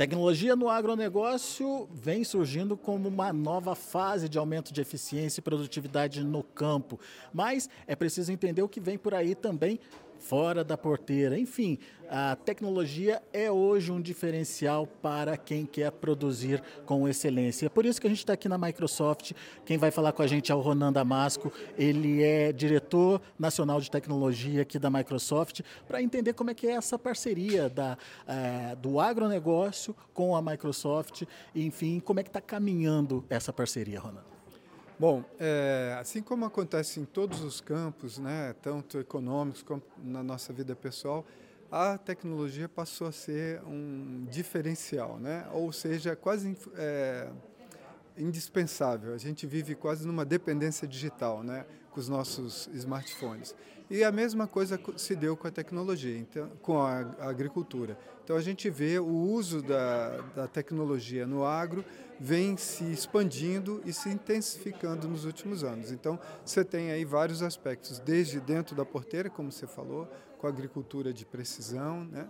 tecnologia no agronegócio vem surgindo como uma nova fase de aumento de eficiência e produtividade no campo, mas é preciso entender o que vem por aí também fora da porteira. Enfim, a tecnologia é hoje um diferencial para quem quer produzir com excelência. É por isso que a gente está aqui na Microsoft. Quem vai falar com a gente é o Ronan Damasco. Ele é diretor nacional de tecnologia aqui da Microsoft, para entender como é que é essa parceria da, é, do agronegócio com a Microsoft. Enfim, como é que está caminhando essa parceria, Ronan. Bom, é, assim como acontece em todos os campos, né, tanto econômicos como na nossa vida pessoal, a tecnologia passou a ser um diferencial, né? ou seja, quase é, indispensável. A gente vive quase numa dependência digital né? com os nossos smartphones. E a mesma coisa se deu com a tecnologia, então, com a agricultura. Então a gente vê o uso da, da tecnologia no agro vem se expandindo e se intensificando nos últimos anos. Então, você tem aí vários aspectos, desde dentro da porteira, como você falou, com a agricultura de precisão, né?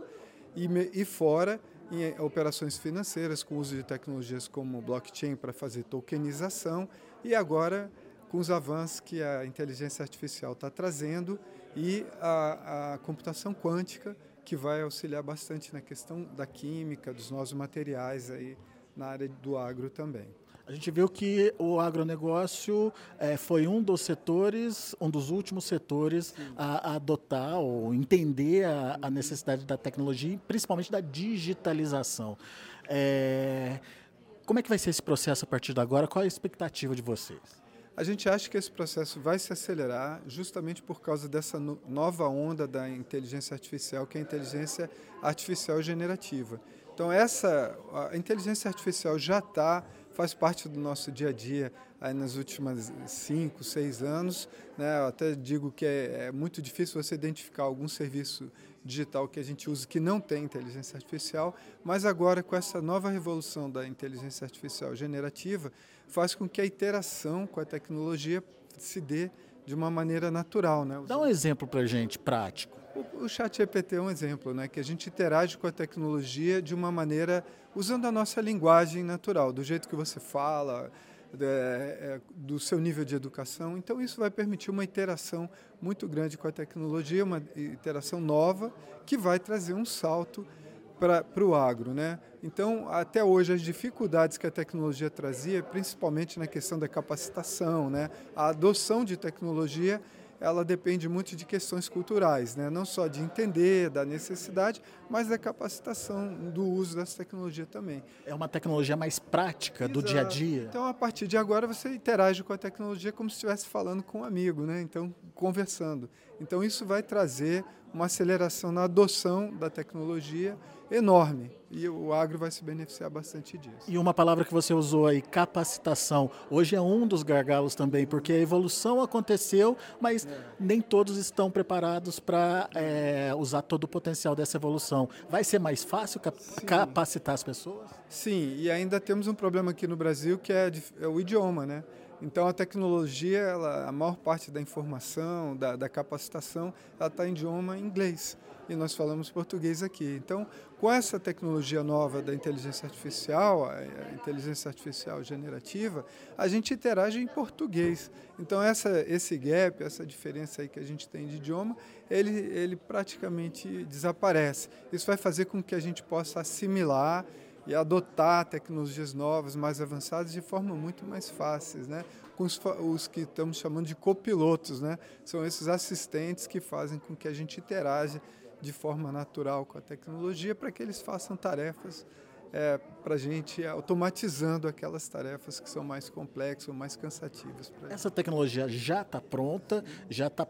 e, e fora em operações financeiras, com o uso de tecnologias como blockchain para fazer tokenização, e agora com os avanços que a inteligência artificial está trazendo e a, a computação quântica, que vai auxiliar bastante na questão da química, dos novos materiais aí na área do agro também. A gente viu que o agronegócio é, foi um dos setores, um dos últimos setores a, a, adotar ou entender a, a, necessidade da tecnologia, principalmente da digitalização. É, como é que vai ser esse processo a partir de agora? Qual a expectativa de vocês? A gente acha que esse processo vai se acelerar justamente por causa dessa nova onda da inteligência artificial, que é a inteligência artificial generativa. Então essa a inteligência artificial já está faz parte do nosso dia a dia aí nas últimas cinco, seis anos. Né? Eu até digo que é, é, muito difícil você identificar algum serviço digital que a gente use que não tem inteligência artificial, mas agora com essa nova revolução da inteligência artificial generativa, faz com que a interação com a tecnologia se dê de uma maneira natural. Né? Dá um exemplo para a gente, prático. O, o chat GPT é um exemplo, né, que a gente interage com a tecnologia de uma maneira, usando a nossa linguagem natural, do jeito que você fala, é, é, do seu nível de educação. Então, isso vai permitir uma interação muito grande com a tecnologia, uma interação nova, que vai trazer um salto para o agro. Né? Então, até hoje, as dificuldades que a tecnologia trazia, principalmente na questão da capacitação, né? a adoção de tecnologia ela depende muito de questões culturais, né? não só de entender da necessidade, mas da capacitação do uso dessa tecnologia também. É uma tecnologia mais prática Exato. do dia a dia. Então, a partir de agora, você interage com a tecnologia como se estivesse falando com um amigo, né? então, conversando. Então, isso vai trazer uma aceleração na adoção da tecnologia enorme e o agro vai se beneficiar bastante disso. E uma palavra que você usou aí, capacitação, hoje é um dos gargalos também, porque a evolução aconteceu, mas é. nem todos estão preparados para é, usar todo o potencial dessa evolução. Vai ser mais fácil cap Sim. capacitar as pessoas? Sim, e ainda temos um problema aqui no Brasil que é, é o idioma, né? Então a tecnologia, ela, a maior parte da informação, da, da capacitação, ela está em idioma inglês e nós falamos português aqui. Então, com essa tecnologia nova da inteligência artificial, a inteligência artificial generativa, a gente interage em português. Então, essa, esse gap, essa diferença aí que a gente tem de idioma, ele, ele praticamente desaparece. Isso vai fazer com que a gente possa assimilar e adotar tecnologias novas, mais avançadas, de forma muito mais fácil, né? com os, os, que estamos chamando de copilotos, né? São esses assistentes que fazem com que a gente interaja de forma natural com a tecnologia para que eles façam tarefas é, para a gente automatizando aquelas tarefas que são mais complexas ou mais cansativas. Essa tecnologia já está pronta, já está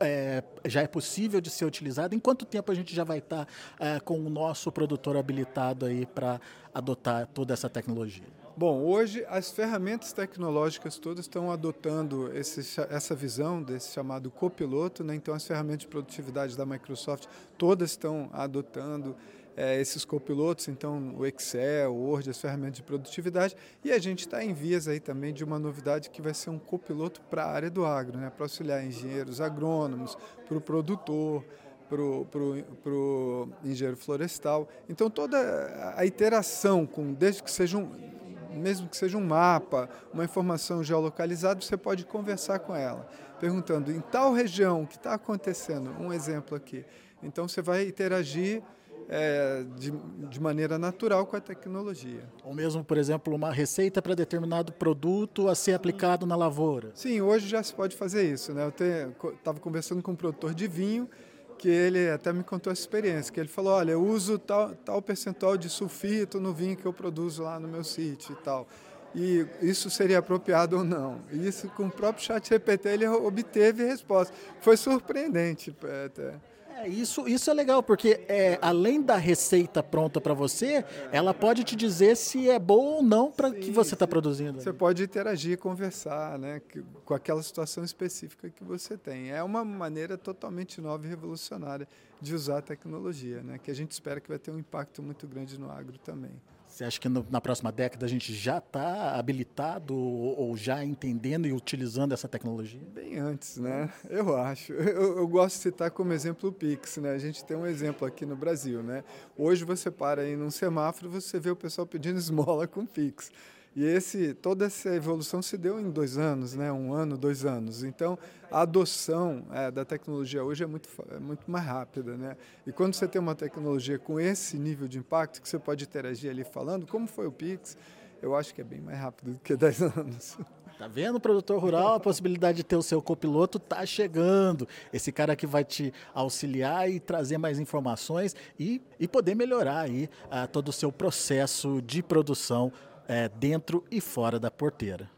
é, já é possível de ser utilizada? Em quanto tempo a gente já vai estar é, com o nosso produtor habilitado aí para adotar toda essa tecnologia? Bom, hoje as ferramentas tecnológicas todas estão adotando esse, essa visão desse chamado copiloto, né? então as ferramentas de produtividade da Microsoft todas estão adotando é, esses copilotos, então o Excel, o Word, as ferramentas de produtividade, e a gente está em vias aí também de uma novidade que vai ser um copiloto para a área do agro, né, para auxiliar engenheiros agrônomos, para o produtor, para o engenheiro florestal. Então toda a iteração, com, desde que seja um, mesmo que seja um mapa, uma informação geolocalizada, você pode conversar com ela, perguntando em tal região o que está acontecendo. Um exemplo aqui. Então você vai interagir é, de, de, maneira natural com a tecnologia. Ou mesmo, por exemplo, uma receita para determinado produto a ser aplicado na lavoura. Sim, hoje já se pode fazer isso. Né? Eu estava conversando com um produtor de vinho que ele até me contou essa experiência, que ele falou, olha, eu uso tal, tal percentual de sulfito no vinho que eu produzo lá no meu sítio e tal. E isso seria apropriado ou não. E isso com o próprio chat GPT ele obteve resposta. Foi surpreendente até. É, isso, isso é legal, porque é, além da receita pronta para você, ela pode te dizer se é boa ou não para que você está produzindo. Você pode interagir, conversar né, com aquela situação específica que você tem. É uma maneira totalmente nova e revolucionária de usar a tecnologia, né, que a gente espera que vai ter um impacto muito grande no agro também. Você acha que no, na próxima década a gente já está habilitado ou, ou, já entendendo e utilizando essa tecnologia? Bem antes, né? Eu acho. Eu, eu, gosto de citar como exemplo o Pix, né? A gente tem um exemplo aqui no Brasil, né? Hoje você para aí num semáforo, você vê o pessoal pedindo esmola com Pix. E esse, toda essa evolução se deu em dois anos, né? um ano, dois anos. Então, a adoção é, da tecnologia hoje é muito, é muito mais rápida. Né? E quando você tem uma tecnologia com esse nível de impacto, que você pode interagir ali falando, como foi o Pix, eu acho que é bem mais rápido do que 10 anos. Tá vendo, produtor rural? A possibilidade de ter o seu copiloto tá chegando. Esse cara que vai te auxiliar e trazer mais informações e, e poder melhorar aí uh, todo o seu processo de produção é, dentro e fora da porteira.